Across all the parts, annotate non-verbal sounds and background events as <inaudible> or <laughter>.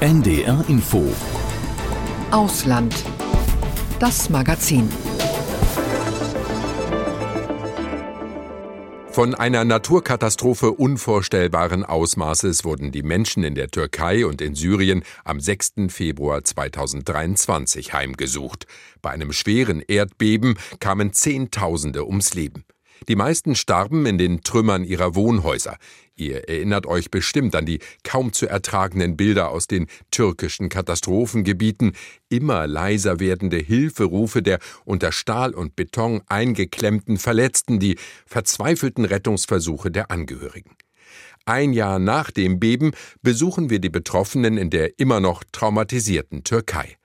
NDR Info Ausland. Das Magazin. Von einer Naturkatastrophe unvorstellbaren Ausmaßes wurden die Menschen in der Türkei und in Syrien am 6. Februar 2023 heimgesucht. Bei einem schweren Erdbeben kamen Zehntausende ums Leben. Die meisten starben in den Trümmern ihrer Wohnhäuser. Ihr erinnert euch bestimmt an die kaum zu ertragenden Bilder aus den türkischen Katastrophengebieten, immer leiser werdende Hilferufe der unter Stahl und Beton eingeklemmten Verletzten, die verzweifelten Rettungsversuche der Angehörigen. Ein Jahr nach dem Beben besuchen wir die Betroffenen in der immer noch traumatisierten Türkei.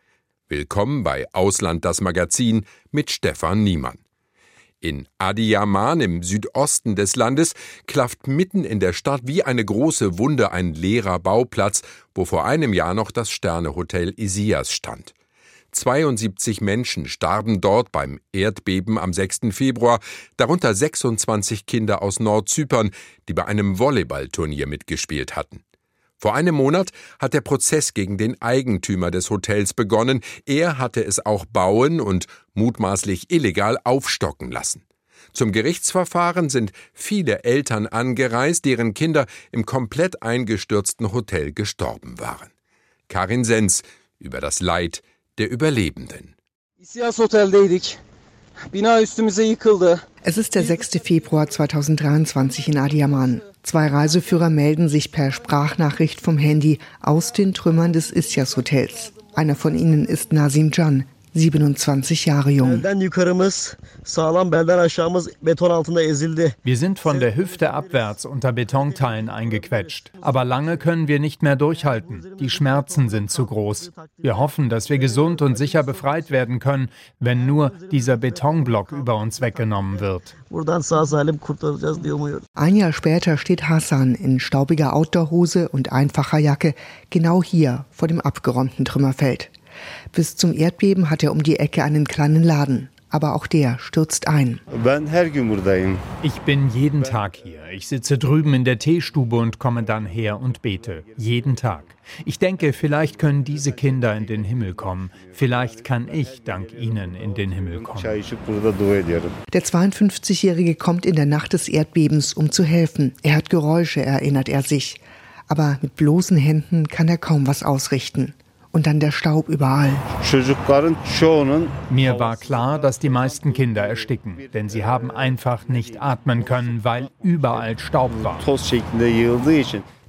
Willkommen bei Ausland das Magazin mit Stefan Niemann. In Adiyaman im Südosten des Landes klafft mitten in der Stadt wie eine große Wunde ein leerer Bauplatz, wo vor einem Jahr noch das Sternehotel Isias stand. 72 Menschen starben dort beim Erdbeben am 6. Februar, darunter 26 Kinder aus Nordzypern, die bei einem Volleyballturnier mitgespielt hatten. Vor einem Monat hat der Prozess gegen den Eigentümer des Hotels begonnen. Er hatte es auch bauen und mutmaßlich illegal aufstocken lassen. Zum Gerichtsverfahren sind viele Eltern angereist, deren Kinder im komplett eingestürzten Hotel gestorben waren. Karin Sens über das Leid der Überlebenden. Es ist der 6. Februar 2023 in Adiyaman. Zwei Reiseführer melden sich per Sprachnachricht vom Handy aus den Trümmern des Isyas Hotels. Einer von ihnen ist Nazim Can, 27 Jahre jung. Wir sind von der Hüfte abwärts unter Betonteilen eingequetscht. Aber lange können wir nicht mehr durchhalten. Die Schmerzen sind zu groß. Wir hoffen, dass wir gesund und sicher befreit werden können, wenn nur dieser Betonblock über uns weggenommen wird. Ein Jahr später steht Hassan in staubiger Outdoorhose und einfacher Jacke genau hier vor dem abgeräumten Trümmerfeld. Bis zum Erdbeben hat er um die Ecke einen kleinen Laden. Aber auch der stürzt ein. Ich bin jeden Tag hier. Ich sitze drüben in der Teestube und komme dann her und bete. Jeden Tag. Ich denke, vielleicht können diese Kinder in den Himmel kommen. Vielleicht kann ich dank ihnen in den Himmel kommen. Der 52-Jährige kommt in der Nacht des Erdbebens, um zu helfen. Er hat Geräusche, erinnert er sich. Aber mit bloßen Händen kann er kaum was ausrichten und dann der Staub überall. Mir war klar, dass die meisten Kinder ersticken, denn sie haben einfach nicht atmen können, weil überall Staub war.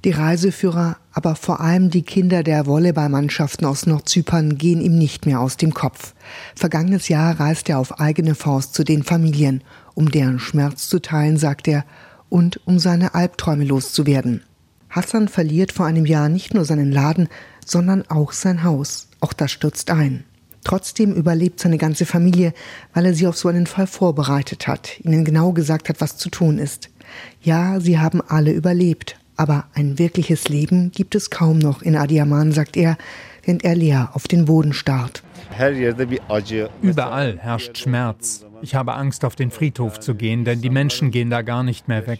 Die Reiseführer, aber vor allem die Kinder der Volleyballmannschaften aus Nordzypern gehen ihm nicht mehr aus dem Kopf. Vergangenes Jahr reist er auf eigene Faust zu den Familien, um deren Schmerz zu teilen, sagt er, und um seine Albträume loszuwerden. Hassan verliert vor einem Jahr nicht nur seinen Laden, sondern auch sein Haus. Auch das stürzt ein. Trotzdem überlebt seine ganze Familie, weil er sie auf so einen Fall vorbereitet hat, ihnen genau gesagt hat, was zu tun ist. Ja, sie haben alle überlebt, aber ein wirkliches Leben gibt es kaum noch in Adiaman, sagt er, während er leer auf den Boden starrt. Überall herrscht Schmerz. Ich habe Angst, auf den Friedhof zu gehen, denn die Menschen gehen da gar nicht mehr weg.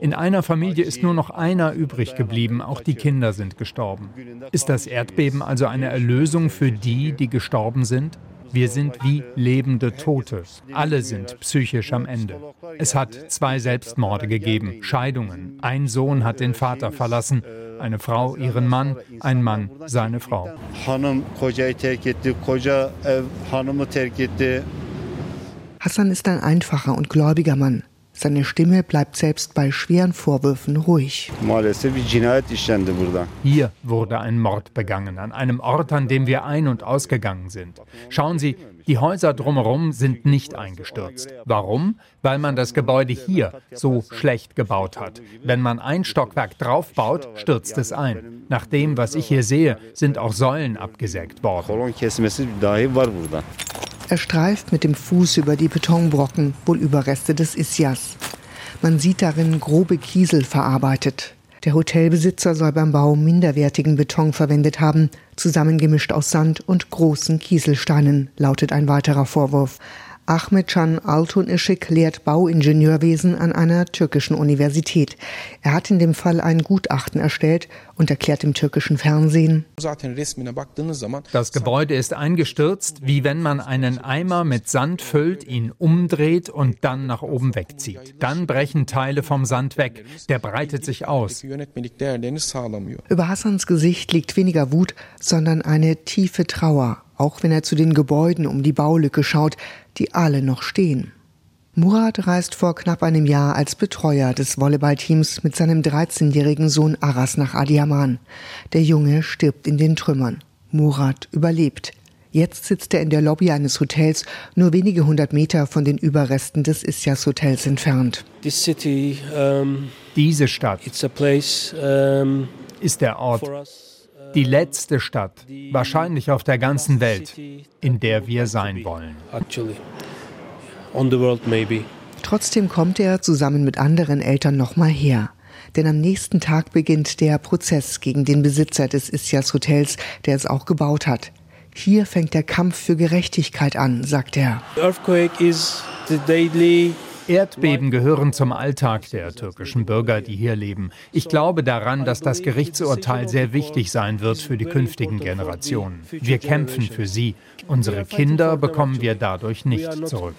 In einer Familie ist nur noch einer übrig geblieben, auch die Kinder sind gestorben. Ist das Erdbeben also eine Erlösung für die, die gestorben sind? Wir sind wie lebende Tote. Alle sind psychisch am Ende. Es hat zwei Selbstmorde gegeben, Scheidungen. Ein Sohn hat den Vater verlassen, eine Frau ihren Mann, ein Mann seine Frau. Hassan ist ein einfacher und gläubiger Mann. Seine Stimme bleibt selbst bei schweren Vorwürfen ruhig. Hier wurde ein Mord begangen, an einem Ort, an dem wir ein- und ausgegangen sind. Schauen Sie, die Häuser drumherum sind nicht eingestürzt. Warum? Weil man das Gebäude hier so schlecht gebaut hat. Wenn man ein Stockwerk draufbaut, stürzt es ein. Nach dem, was ich hier sehe, sind auch Säulen abgesägt worden. Er streift mit dem Fuß über die Betonbrocken, wohl Überreste des Isyas. Man sieht darin grobe Kiesel verarbeitet. Der Hotelbesitzer soll beim Bau minderwertigen Beton verwendet haben, zusammengemischt aus Sand und großen Kieselsteinen, lautet ein weiterer Vorwurf. Ahmet Can Altun Işık lehrt Bauingenieurwesen an einer türkischen Universität. Er hat in dem Fall ein Gutachten erstellt und erklärt im türkischen Fernsehen. Das Gebäude ist eingestürzt, wie wenn man einen Eimer mit Sand füllt, ihn umdreht und dann nach oben wegzieht. Dann brechen Teile vom Sand weg. Der breitet sich aus. Über Hassans Gesicht liegt weniger Wut, sondern eine tiefe Trauer auch wenn er zu den Gebäuden um die Baulücke schaut, die alle noch stehen. Murat reist vor knapp einem Jahr als Betreuer des Volleyballteams mit seinem 13-jährigen Sohn Aras nach Adiaman. Der Junge stirbt in den Trümmern. Murat überlebt. Jetzt sitzt er in der Lobby eines Hotels, nur wenige hundert Meter von den Überresten des Isyas Hotels entfernt. City, um, Diese Stadt place, um, ist der Ort die letzte Stadt, wahrscheinlich auf der ganzen Welt, in der wir sein wollen. Trotzdem kommt er zusammen mit anderen Eltern nochmal her. Denn am nächsten Tag beginnt der Prozess gegen den Besitzer des Isyas Hotels, der es auch gebaut hat. Hier fängt der Kampf für Gerechtigkeit an, sagt er. Earthquake is the daily Erdbeben gehören zum Alltag der türkischen Bürger, die hier leben. Ich glaube daran, dass das Gerichtsurteil sehr wichtig sein wird für die künftigen Generationen. Wir kämpfen für sie. Unsere Kinder bekommen wir dadurch nicht zurück.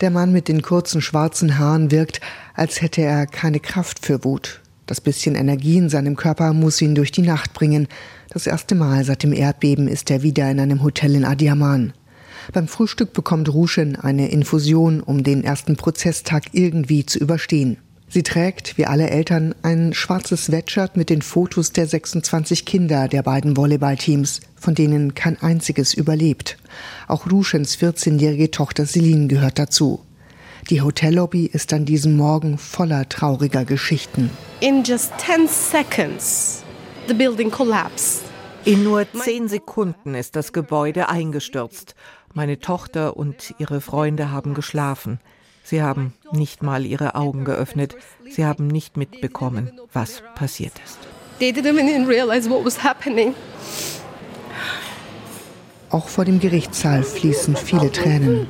Der Mann mit den kurzen schwarzen Haaren wirkt, als hätte er keine Kraft für Wut. Das bisschen Energie in seinem Körper muss ihn durch die Nacht bringen. Das erste Mal seit dem Erdbeben ist er wieder in einem Hotel in Adiaman. Beim Frühstück bekommt Ruschen eine Infusion, um den ersten Prozesstag irgendwie zu überstehen. Sie trägt, wie alle Eltern, ein schwarzes Sweatshirt mit den Fotos der 26 Kinder der beiden Volleyballteams, von denen kein einziges überlebt. Auch Ruschens 14-jährige Tochter Celine gehört dazu. Die Hotellobby ist an diesem Morgen voller trauriger Geschichten. In just 10 seconds, the building collapsed. In nur zehn Sekunden ist das Gebäude eingestürzt. Meine Tochter und ihre Freunde haben geschlafen. Sie haben nicht mal ihre Augen geöffnet. Sie haben nicht mitbekommen, was passiert ist. Auch vor dem Gerichtssaal fließen viele Tränen.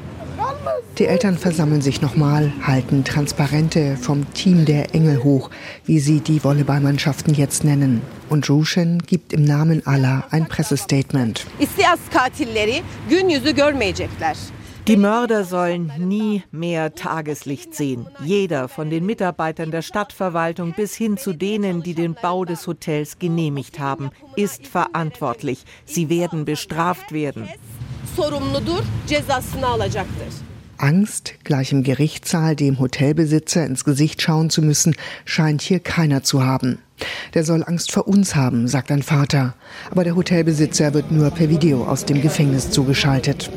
Die Eltern versammeln sich nochmal, halten Transparente vom Team der Engel hoch, wie sie die Volleyballmannschaften jetzt nennen. Und Rushen gibt im Namen aller ein Pressestatement. Die Mörder sollen nie mehr Tageslicht sehen. Jeder, von den Mitarbeitern der Stadtverwaltung bis hin zu denen, die den Bau des Hotels genehmigt haben, ist verantwortlich. Sie werden bestraft werden. Angst, gleich im Gerichtssaal dem Hotelbesitzer ins Gesicht schauen zu müssen, scheint hier keiner zu haben. Der soll Angst vor uns haben, sagt ein Vater. Aber der Hotelbesitzer wird nur per Video aus dem Gefängnis zugeschaltet.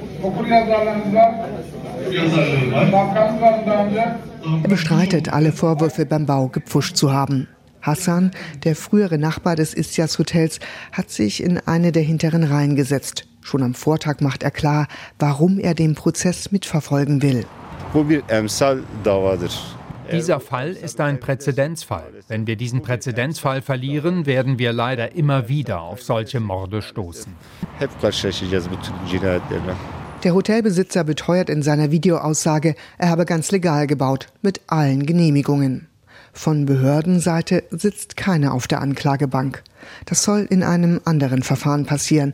Er bestreitet, alle Vorwürfe beim Bau gepfuscht zu haben. Hassan, der frühere Nachbar des Istias Hotels, hat sich in eine der hinteren Reihen gesetzt. Schon am Vortag macht er klar, warum er den Prozess mitverfolgen will. Dieser Fall ist ein Präzedenzfall. Wenn wir diesen Präzedenzfall verlieren, werden wir leider immer wieder auf solche Morde stoßen. Der Hotelbesitzer beteuert in seiner Videoaussage, er habe ganz legal gebaut, mit allen Genehmigungen. Von Behördenseite sitzt keiner auf der Anklagebank. Das soll in einem anderen Verfahren passieren.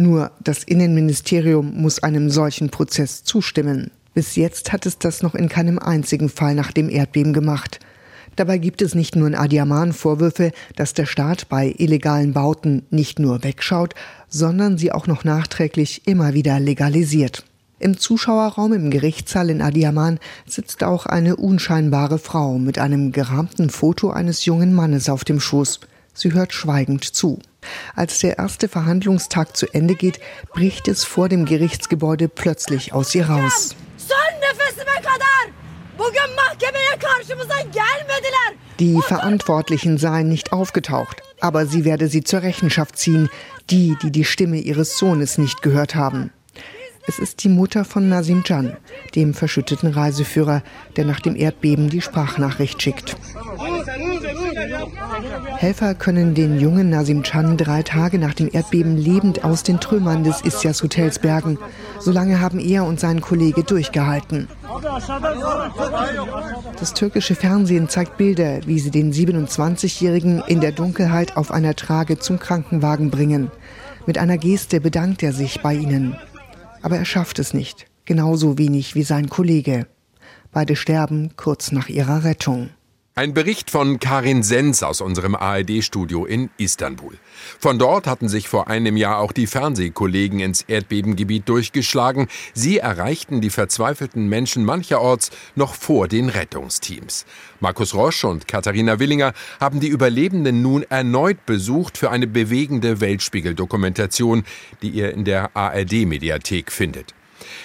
Nur das Innenministerium muss einem solchen Prozess zustimmen. Bis jetzt hat es das noch in keinem einzigen Fall nach dem Erdbeben gemacht. Dabei gibt es nicht nur in Adiaman Vorwürfe, dass der Staat bei illegalen Bauten nicht nur wegschaut, sondern sie auch noch nachträglich immer wieder legalisiert. Im Zuschauerraum im Gerichtssaal in Adiaman sitzt auch eine unscheinbare Frau mit einem gerahmten Foto eines jungen Mannes auf dem Schoß. Sie hört schweigend zu. Als der erste Verhandlungstag zu Ende geht, bricht es vor dem Gerichtsgebäude plötzlich aus ihr raus. Die Verantwortlichen seien nicht aufgetaucht, aber sie werde sie zur Rechenschaft ziehen, die, die die Stimme ihres Sohnes nicht gehört haben. Es ist die Mutter von Nasim Can, dem verschütteten Reiseführer, der nach dem Erdbeben die Sprachnachricht schickt. Helfer können den jungen Nasim Can drei Tage nach dem Erdbeben lebend aus den Trümmern des Istias Hotels bergen. Solange haben er und sein Kollege durchgehalten. Das türkische Fernsehen zeigt Bilder, wie sie den 27-Jährigen in der Dunkelheit auf einer Trage zum Krankenwagen bringen. Mit einer Geste bedankt er sich bei ihnen. Aber er schafft es nicht, genauso wenig wie sein Kollege. Beide sterben kurz nach ihrer Rettung. Ein Bericht von Karin Sens aus unserem ARD-Studio in Istanbul. Von dort hatten sich vor einem Jahr auch die Fernsehkollegen ins Erdbebengebiet durchgeschlagen. Sie erreichten die verzweifelten Menschen mancherorts noch vor den Rettungsteams. Markus Rosch und Katharina Willinger haben die Überlebenden nun erneut besucht für eine bewegende Weltspiegel-Dokumentation, die ihr in der ARD-Mediathek findet.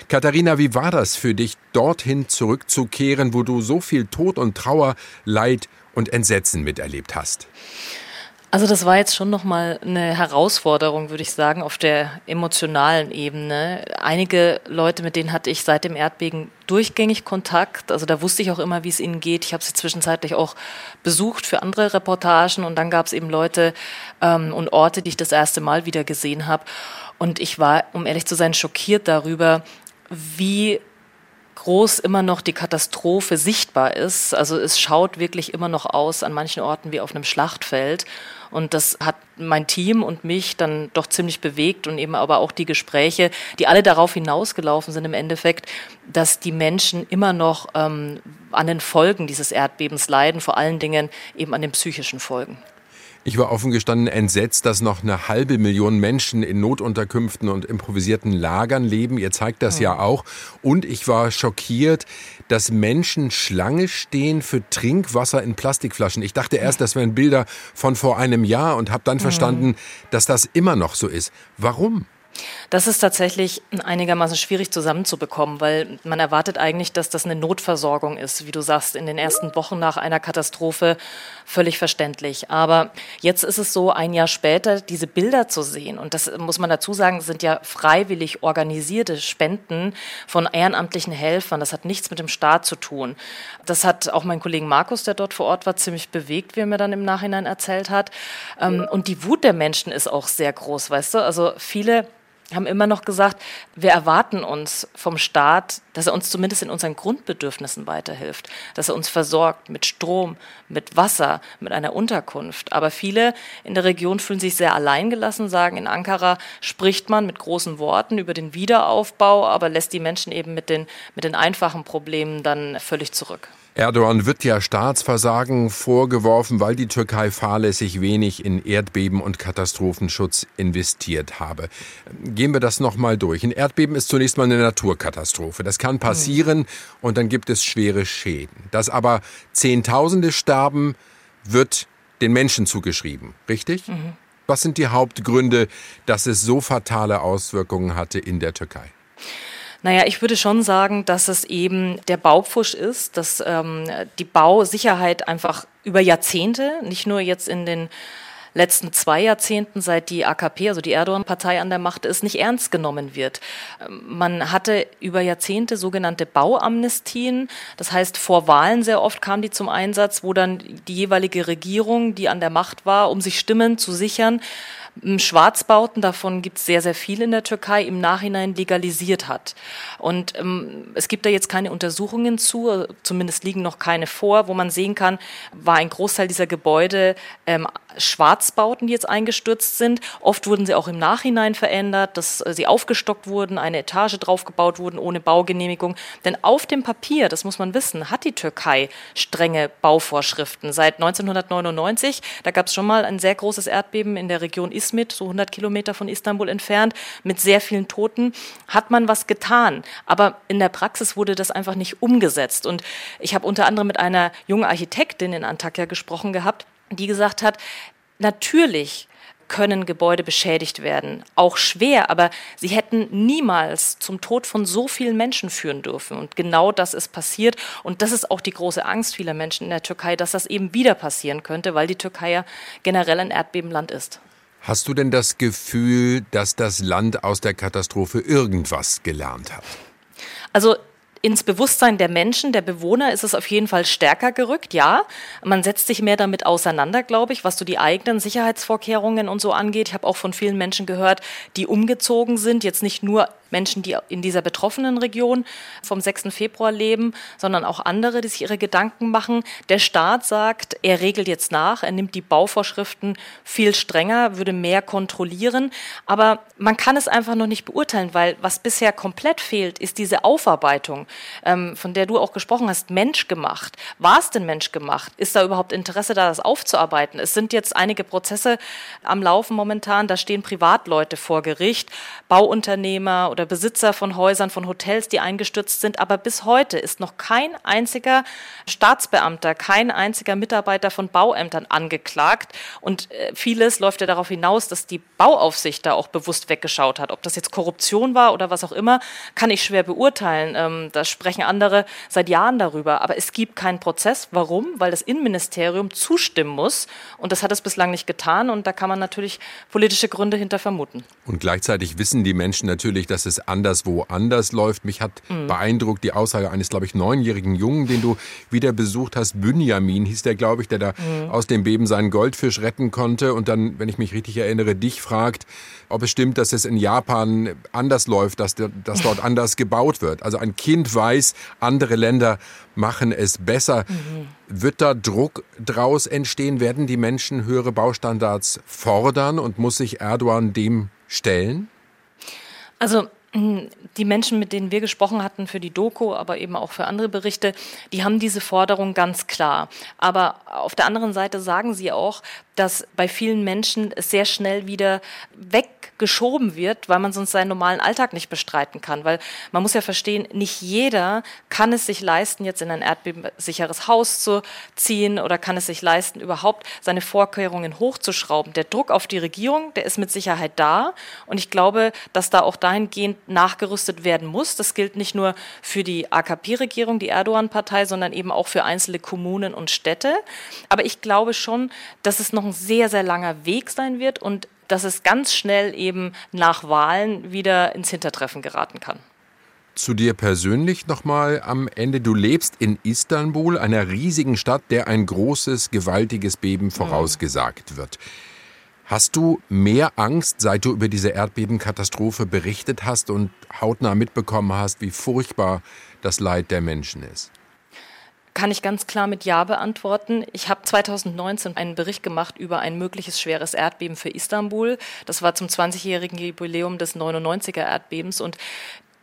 Katharina, wie war das für dich, dorthin zurückzukehren, wo du so viel Tod und Trauer, Leid und Entsetzen miterlebt hast? Also das war jetzt schon nochmal eine Herausforderung, würde ich sagen, auf der emotionalen Ebene. Einige Leute, mit denen hatte ich seit dem Erdbeben durchgängig Kontakt. Also da wusste ich auch immer, wie es ihnen geht. Ich habe sie zwischenzeitlich auch besucht für andere Reportagen und dann gab es eben Leute ähm, und Orte, die ich das erste Mal wieder gesehen habe. Und ich war, um ehrlich zu sein, schockiert darüber, wie groß immer noch die Katastrophe sichtbar ist. Also es schaut wirklich immer noch aus an manchen Orten wie auf einem Schlachtfeld. Und das hat mein Team und mich dann doch ziemlich bewegt und eben aber auch die Gespräche, die alle darauf hinausgelaufen sind im Endeffekt, dass die Menschen immer noch ähm, an den Folgen dieses Erdbebens leiden, vor allen Dingen eben an den psychischen Folgen. Ich war offen gestanden entsetzt, dass noch eine halbe Million Menschen in Notunterkünften und improvisierten Lagern leben. Ihr zeigt das ja, ja auch. Und ich war schockiert, dass Menschen Schlange stehen für Trinkwasser in Plastikflaschen. Ich dachte erst, das wären Bilder von vor einem Jahr und habe dann verstanden, dass das immer noch so ist. Warum? Das ist tatsächlich einigermaßen schwierig zusammenzubekommen, weil man erwartet eigentlich, dass das eine Notversorgung ist, wie du sagst, in den ersten Wochen nach einer Katastrophe völlig verständlich. Aber jetzt ist es so, ein Jahr später diese Bilder zu sehen, und das muss man dazu sagen, sind ja freiwillig organisierte Spenden von ehrenamtlichen Helfern. Das hat nichts mit dem Staat zu tun. Das hat auch mein Kollegen Markus, der dort vor Ort war, ziemlich bewegt, wie er mir dann im Nachhinein erzählt hat. Ähm, und die Wut der Menschen ist auch sehr groß, weißt du? Also viele haben immer noch gesagt, wir erwarten uns vom Staat, dass er uns zumindest in unseren Grundbedürfnissen weiterhilft, dass er uns versorgt mit Strom, mit Wasser, mit einer Unterkunft. Aber viele in der Region fühlen sich sehr alleingelassen, sagen, in Ankara spricht man mit großen Worten über den Wiederaufbau, aber lässt die Menschen eben mit den, mit den einfachen Problemen dann völlig zurück. Erdogan wird ja Staatsversagen vorgeworfen, weil die Türkei fahrlässig wenig in Erdbeben und Katastrophenschutz investiert habe. Gehen wir das nochmal durch. Ein Erdbeben ist zunächst mal eine Naturkatastrophe. Das kann passieren und dann gibt es schwere Schäden. Dass aber Zehntausende sterben, wird den Menschen zugeschrieben. Richtig? Mhm. Was sind die Hauptgründe, dass es so fatale Auswirkungen hatte in der Türkei? Naja, ich würde schon sagen, dass es eben der Baupfusch ist, dass ähm, die Bausicherheit einfach über Jahrzehnte, nicht nur jetzt in den letzten zwei Jahrzehnten, seit die AKP, also die Erdogan-Partei an der Macht ist, nicht ernst genommen wird. Ähm, man hatte über Jahrzehnte sogenannte Bauamnestien. Das heißt, vor Wahlen sehr oft kam die zum Einsatz, wo dann die jeweilige Regierung, die an der Macht war, um sich Stimmen zu sichern, Schwarzbauten, davon gibt es sehr, sehr viel in der Türkei, im Nachhinein legalisiert hat. Und ähm, es gibt da jetzt keine Untersuchungen zu, zumindest liegen noch keine vor, wo man sehen kann, war ein Großteil dieser Gebäude ähm, Schwarzbauten, die jetzt eingestürzt sind. Oft wurden sie auch im Nachhinein verändert, dass äh, sie aufgestockt wurden, eine Etage draufgebaut wurden ohne Baugenehmigung. Denn auf dem Papier, das muss man wissen, hat die Türkei strenge Bauvorschriften. Seit 1999, da gab es schon mal ein sehr großes Erdbeben in der Region Izmit, so 100 Kilometer von Istanbul entfernt, mit sehr vielen Toten, hat man was getan. Aber in der Praxis wurde das einfach nicht umgesetzt. Und ich habe unter anderem mit einer jungen Architektin in Antakya gesprochen gehabt, die gesagt hat, natürlich können Gebäude beschädigt werden, auch schwer, aber sie hätten niemals zum Tod von so vielen Menschen führen dürfen. Und genau das ist passiert. Und das ist auch die große Angst vieler Menschen in der Türkei, dass das eben wieder passieren könnte, weil die Türkei ja generell ein Erdbebenland ist. Hast du denn das Gefühl, dass das Land aus der Katastrophe irgendwas gelernt hat? Also ins Bewusstsein der Menschen, der Bewohner ist es auf jeden Fall stärker gerückt, ja. Man setzt sich mehr damit auseinander, glaube ich, was so die eigenen Sicherheitsvorkehrungen und so angeht. Ich habe auch von vielen Menschen gehört, die umgezogen sind, jetzt nicht nur Menschen, die in dieser betroffenen Region vom 6. Februar leben, sondern auch andere, die sich ihre Gedanken machen. Der Staat sagt, er regelt jetzt nach, er nimmt die Bauvorschriften viel strenger, würde mehr kontrollieren. Aber man kann es einfach noch nicht beurteilen, weil was bisher komplett fehlt, ist diese Aufarbeitung, ähm, von der du auch gesprochen hast, menschgemacht. War es denn menschgemacht? Ist da überhaupt Interesse da, das aufzuarbeiten? Es sind jetzt einige Prozesse am Laufen momentan, da stehen Privatleute vor Gericht, Bauunternehmer oder Besitzer von Häusern, von Hotels, die eingestürzt sind. Aber bis heute ist noch kein einziger Staatsbeamter, kein einziger Mitarbeiter von Bauämtern angeklagt. Und äh, vieles läuft ja darauf hinaus, dass die Bauaufsicht da auch bewusst weggeschaut hat. Ob das jetzt Korruption war oder was auch immer, kann ich schwer beurteilen. Ähm, da sprechen andere seit Jahren darüber. Aber es gibt keinen Prozess. Warum? Weil das Innenministerium zustimmen muss. Und das hat es bislang nicht getan. Und da kann man natürlich politische Gründe hinter vermuten. Und gleichzeitig wissen die Menschen natürlich, dass es anderswo anders läuft. Mich hat mhm. beeindruckt die Aussage eines, glaube ich, neunjährigen Jungen, den du wieder besucht hast. Bünjamin hieß der, glaube ich, der da mhm. aus dem Beben seinen Goldfisch retten konnte und dann, wenn ich mich richtig erinnere, dich fragt, ob es stimmt, dass es in Japan anders läuft, dass, dass dort <laughs> anders gebaut wird. Also ein Kind weiß, andere Länder machen es besser. Mhm. Wird da Druck draus entstehen? Werden die Menschen höhere Baustandards fordern und muss sich Erdogan dem stellen? Also die Menschen, mit denen wir gesprochen hatten für die Doku, aber eben auch für andere Berichte, die haben diese Forderung ganz klar. Aber auf der anderen Seite sagen sie auch, dass bei vielen Menschen es sehr schnell wieder weggeschoben wird, weil man sonst seinen normalen Alltag nicht bestreiten kann. Weil man muss ja verstehen, nicht jeder kann es sich leisten, jetzt in ein erdbebensicheres Haus zu ziehen oder kann es sich leisten, überhaupt seine Vorkehrungen hochzuschrauben. Der Druck auf die Regierung, der ist mit Sicherheit da. Und ich glaube, dass da auch dahingehend nachgerüstet werden muss. Das gilt nicht nur für die AKP-Regierung, die Erdogan-Partei, sondern eben auch für einzelne Kommunen und Städte. Aber ich glaube schon, dass es noch ein sehr, sehr langer Weg sein wird und dass es ganz schnell eben nach Wahlen wieder ins Hintertreffen geraten kann. Zu dir persönlich nochmal am Ende. Du lebst in Istanbul, einer riesigen Stadt, der ein großes, gewaltiges Beben vorausgesagt wird. Hast du mehr Angst, seit du über diese Erdbebenkatastrophe berichtet hast und hautnah mitbekommen hast, wie furchtbar das Leid der Menschen ist? Kann ich ganz klar mit Ja beantworten. Ich habe 2019 einen Bericht gemacht über ein mögliches schweres Erdbeben für Istanbul. Das war zum 20-jährigen Jubiläum des 99er Erdbebens und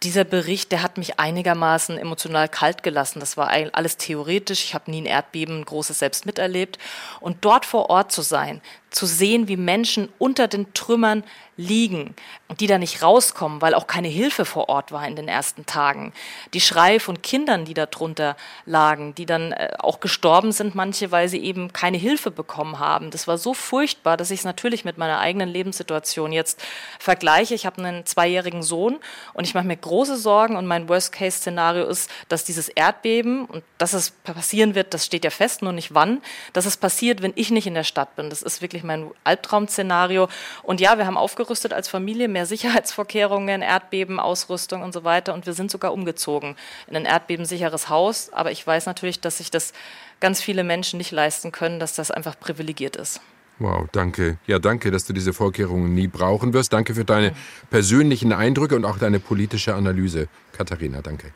dieser Bericht, der hat mich einigermaßen emotional kalt gelassen. Das war alles theoretisch. Ich habe nie ein Erdbeben, ein großes selbst miterlebt. Und dort vor Ort zu sein, zu sehen, wie Menschen unter den Trümmern liegen und die da nicht rauskommen, weil auch keine Hilfe vor Ort war in den ersten Tagen. Die Schrei von Kindern, die da drunter lagen, die dann äh, auch gestorben sind, manche, weil sie eben keine Hilfe bekommen haben. Das war so furchtbar, dass ich es natürlich mit meiner eigenen Lebenssituation jetzt vergleiche. Ich habe einen zweijährigen Sohn und ich mache mir große Sorgen und mein Worst-Case-Szenario ist, dass dieses Erdbeben und dass es passieren wird, das steht ja fest, nur nicht wann, dass es passiert, wenn ich nicht in der Stadt bin. Das ist wirklich mein Albtraum-Szenario. Und ja, wir haben aufgerüstet als Familie, mehr Sicherheitsvorkehrungen, Erdbebenausrüstung und so weiter. Und wir sind sogar umgezogen in ein erdbebensicheres Haus. Aber ich weiß natürlich, dass sich das ganz viele Menschen nicht leisten können, dass das einfach privilegiert ist. Wow, danke. Ja, danke, dass du diese Vorkehrungen nie brauchen wirst. Danke für deine persönlichen Eindrücke und auch deine politische Analyse. Katharina, danke.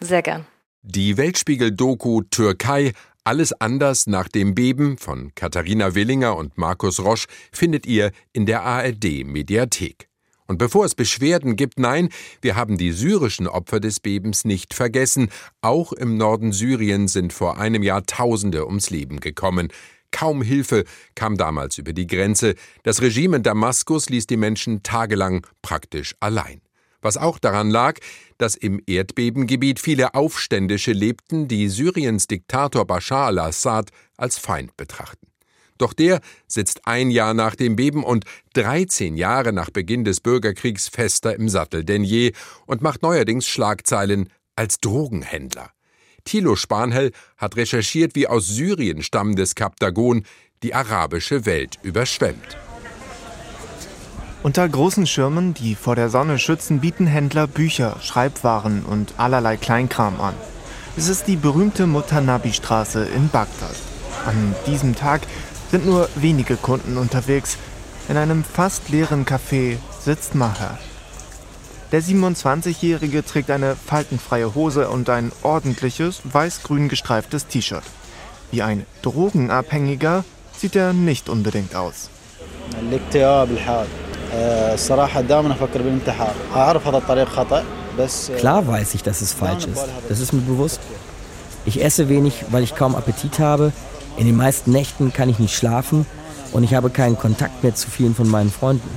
Sehr gern. Die Weltspiegel-Doku Türkei alles anders nach dem Beben von Katharina Willinger und Markus Rosch findet ihr in der ARD Mediathek. Und bevor es Beschwerden gibt, nein, wir haben die syrischen Opfer des Bebens nicht vergessen. Auch im Norden Syrien sind vor einem Jahr Tausende ums Leben gekommen. Kaum Hilfe kam damals über die Grenze. Das Regime in Damaskus ließ die Menschen tagelang praktisch allein was auch daran lag, dass im Erdbebengebiet viele Aufständische lebten, die Syriens Diktator Bashar al-Assad als Feind betrachten. Doch der sitzt ein Jahr nach dem Beben und 13 Jahre nach Beginn des Bürgerkriegs fester im Sattel denn je und macht neuerdings Schlagzeilen als Drogenhändler. Thilo Spanhell hat recherchiert, wie aus Syrien stammendes Kaptagon die arabische Welt überschwemmt. Unter großen Schirmen, die vor der Sonne schützen, bieten Händler Bücher, Schreibwaren und allerlei Kleinkram an. Es ist die berühmte Mutanabi-Straße in Bagdad. An diesem Tag sind nur wenige Kunden unterwegs. In einem fast leeren Café sitzt Maher. Der 27-Jährige trägt eine faltenfreie Hose und ein ordentliches, weiß-grün gestreiftes T-Shirt. Wie ein Drogenabhängiger sieht er nicht unbedingt aus. Klar weiß ich, dass es falsch ist. Das ist mir bewusst. Ich esse wenig, weil ich kaum Appetit habe. In den meisten Nächten kann ich nicht schlafen und ich habe keinen Kontakt mehr zu vielen von meinen Freunden.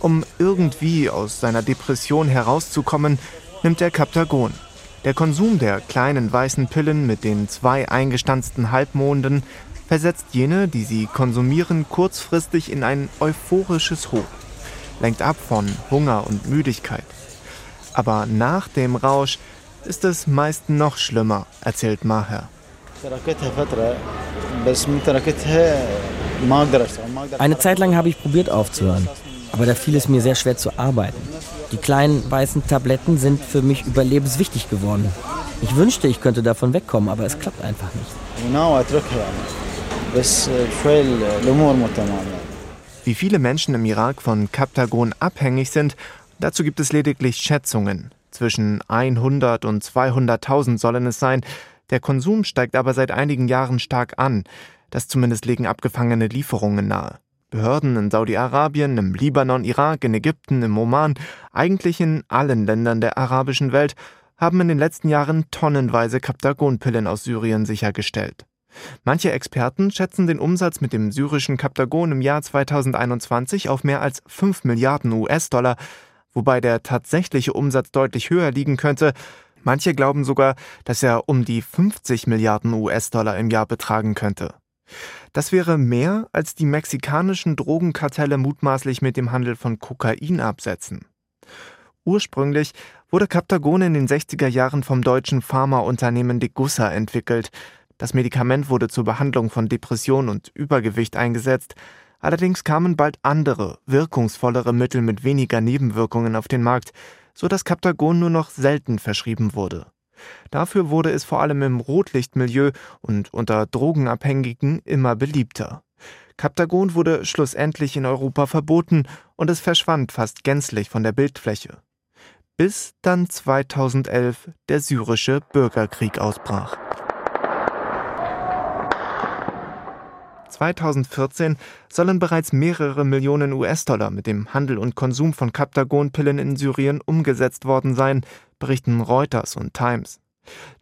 Um irgendwie aus seiner Depression herauszukommen, nimmt er Kaptagon. Der Konsum der kleinen weißen Pillen mit den zwei eingestanzten Halbmonden versetzt jene, die sie konsumieren, kurzfristig in ein euphorisches Hoch, lenkt ab von Hunger und Müdigkeit. Aber nach dem Rausch ist es meist noch schlimmer, erzählt Maher. Eine Zeit lang habe ich probiert aufzuhören, aber da fiel es mir sehr schwer zu arbeiten. Die kleinen weißen Tabletten sind für mich überlebenswichtig geworden. Ich wünschte, ich könnte davon wegkommen, aber es klappt einfach nicht. Wie viele Menschen im Irak von Kaptagon abhängig sind, dazu gibt es lediglich Schätzungen. Zwischen 100 und 200.000 sollen es sein. Der Konsum steigt aber seit einigen Jahren stark an. Das zumindest legen abgefangene Lieferungen nahe. Behörden in Saudi-Arabien, im Libanon, Irak, in Ägypten, im Oman, eigentlich in allen Ländern der arabischen Welt, haben in den letzten Jahren tonnenweise Kaptagonpillen aus Syrien sichergestellt. Manche Experten schätzen den Umsatz mit dem syrischen Kaptagon im Jahr 2021 auf mehr als 5 Milliarden US-Dollar, wobei der tatsächliche Umsatz deutlich höher liegen könnte. Manche glauben sogar, dass er um die 50 Milliarden US-Dollar im Jahr betragen könnte. Das wäre mehr, als die mexikanischen Drogenkartelle mutmaßlich mit dem Handel von Kokain absetzen. Ursprünglich wurde Kaptagon in den 60er Jahren vom deutschen Pharmaunternehmen Degussa entwickelt, das Medikament wurde zur Behandlung von Depression und Übergewicht eingesetzt, allerdings kamen bald andere, wirkungsvollere Mittel mit weniger Nebenwirkungen auf den Markt, so dass Captagon nur noch selten verschrieben wurde. Dafür wurde es vor allem im Rotlichtmilieu und unter Drogenabhängigen immer beliebter. Captagon wurde schlussendlich in Europa verboten und es verschwand fast gänzlich von der Bildfläche. Bis dann 2011 der syrische Bürgerkrieg ausbrach. 2014 sollen bereits mehrere Millionen US-Dollar mit dem Handel und Konsum von Captagon-Pillen in Syrien umgesetzt worden sein, berichten Reuters und Times.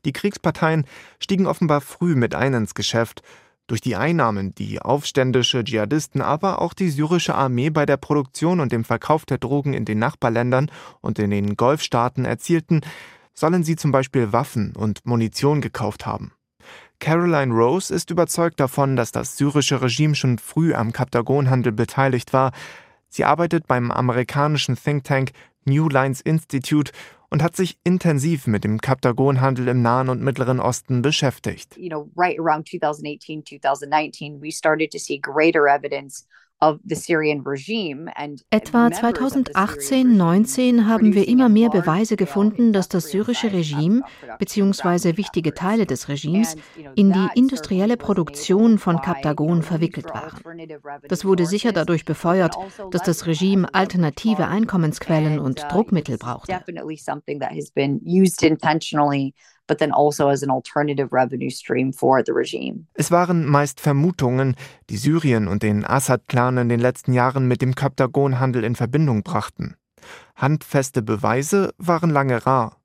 Die Kriegsparteien stiegen offenbar früh mit ein ins Geschäft. Durch die Einnahmen, die aufständische Dschihadisten, aber auch die syrische Armee bei der Produktion und dem Verkauf der Drogen in den Nachbarländern und in den Golfstaaten erzielten, sollen sie zum Beispiel Waffen und Munition gekauft haben. Caroline Rose ist überzeugt davon, dass das syrische Regime schon früh am Kaptagonhandel beteiligt war. Sie arbeitet beim amerikanischen Think Tank New Lines Institute und hat sich intensiv mit dem Kaptagonhandel im Nahen und Mittleren Osten beschäftigt. You know, right around 2018, 2019, we started to see greater evidence Etwa 2018-19 haben wir immer mehr Beweise gefunden, dass das syrische Regime bzw. wichtige Teile des Regimes in die industrielle Produktion von Kaptagon verwickelt waren. Das wurde sicher dadurch befeuert, also dass das Regime alternative Einkommensquellen und uh, Druckmittel brauchte but then also as an alternative revenue stream for the regime. Es waren meist Vermutungen, die Syrien und den Assad-Clan in den letzten Jahren mit dem Kaptagon-Handel in Verbindung brachten. Handfeste Beweise waren lange rar.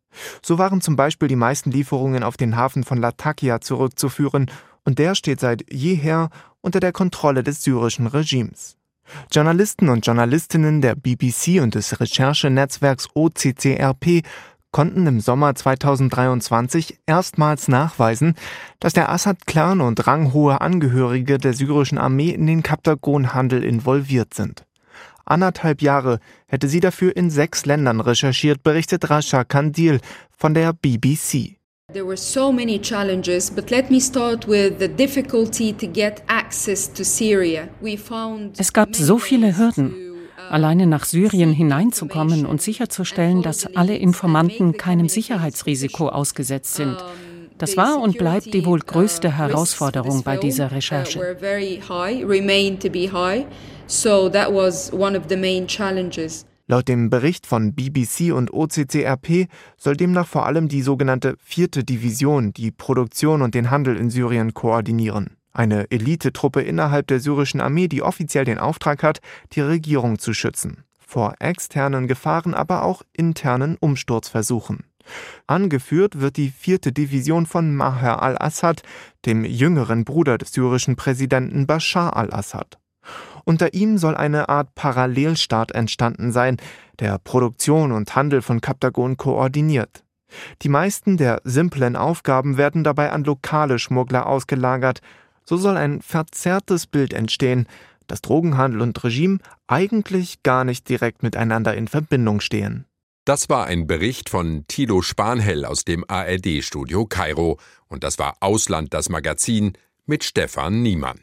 So waren zum Beispiel die meisten Lieferungen auf den Hafen von Latakia zurückzuführen, und der steht seit jeher unter der Kontrolle des syrischen Regimes. Journalisten und Journalistinnen der BBC und des Recherchenetzwerks OCCRP konnten im Sommer 2023 erstmals nachweisen, dass der Assad-Clan und ranghohe Angehörige der syrischen Armee in den Kaptagon-Handel involviert sind. Anderthalb Jahre hätte sie dafür in sechs Ländern recherchiert, berichtet Rasha Kandil von der BBC. There were so many challenges, but let me start with the difficulty to get access to Syria. We found Es gab so viele Hürden. Alleine nach Syrien hineinzukommen und sicherzustellen, dass alle Informanten keinem Sicherheitsrisiko ausgesetzt sind. Das war und bleibt die wohl größte Herausforderung bei dieser Recherche. Laut dem Bericht von BBC und OCCRP soll demnach vor allem die sogenannte vierte Division die Produktion und den Handel in Syrien koordinieren. Eine Elitetruppe innerhalb der syrischen Armee, die offiziell den Auftrag hat, die Regierung zu schützen. Vor externen Gefahren, aber auch internen Umsturzversuchen. Angeführt wird die vierte Division von Maher al-Assad, dem jüngeren Bruder des syrischen Präsidenten Bashar al-Assad. Unter ihm soll eine Art Parallelstaat entstanden sein, der Produktion und Handel von Kaptagon koordiniert. Die meisten der simplen Aufgaben werden dabei an lokale Schmuggler ausgelagert. So soll ein verzerrtes Bild entstehen, dass Drogenhandel und Regime eigentlich gar nicht direkt miteinander in Verbindung stehen. Das war ein Bericht von Thilo Spanhell aus dem ARD-Studio Kairo. Und das war Ausland das Magazin mit Stefan Niemann.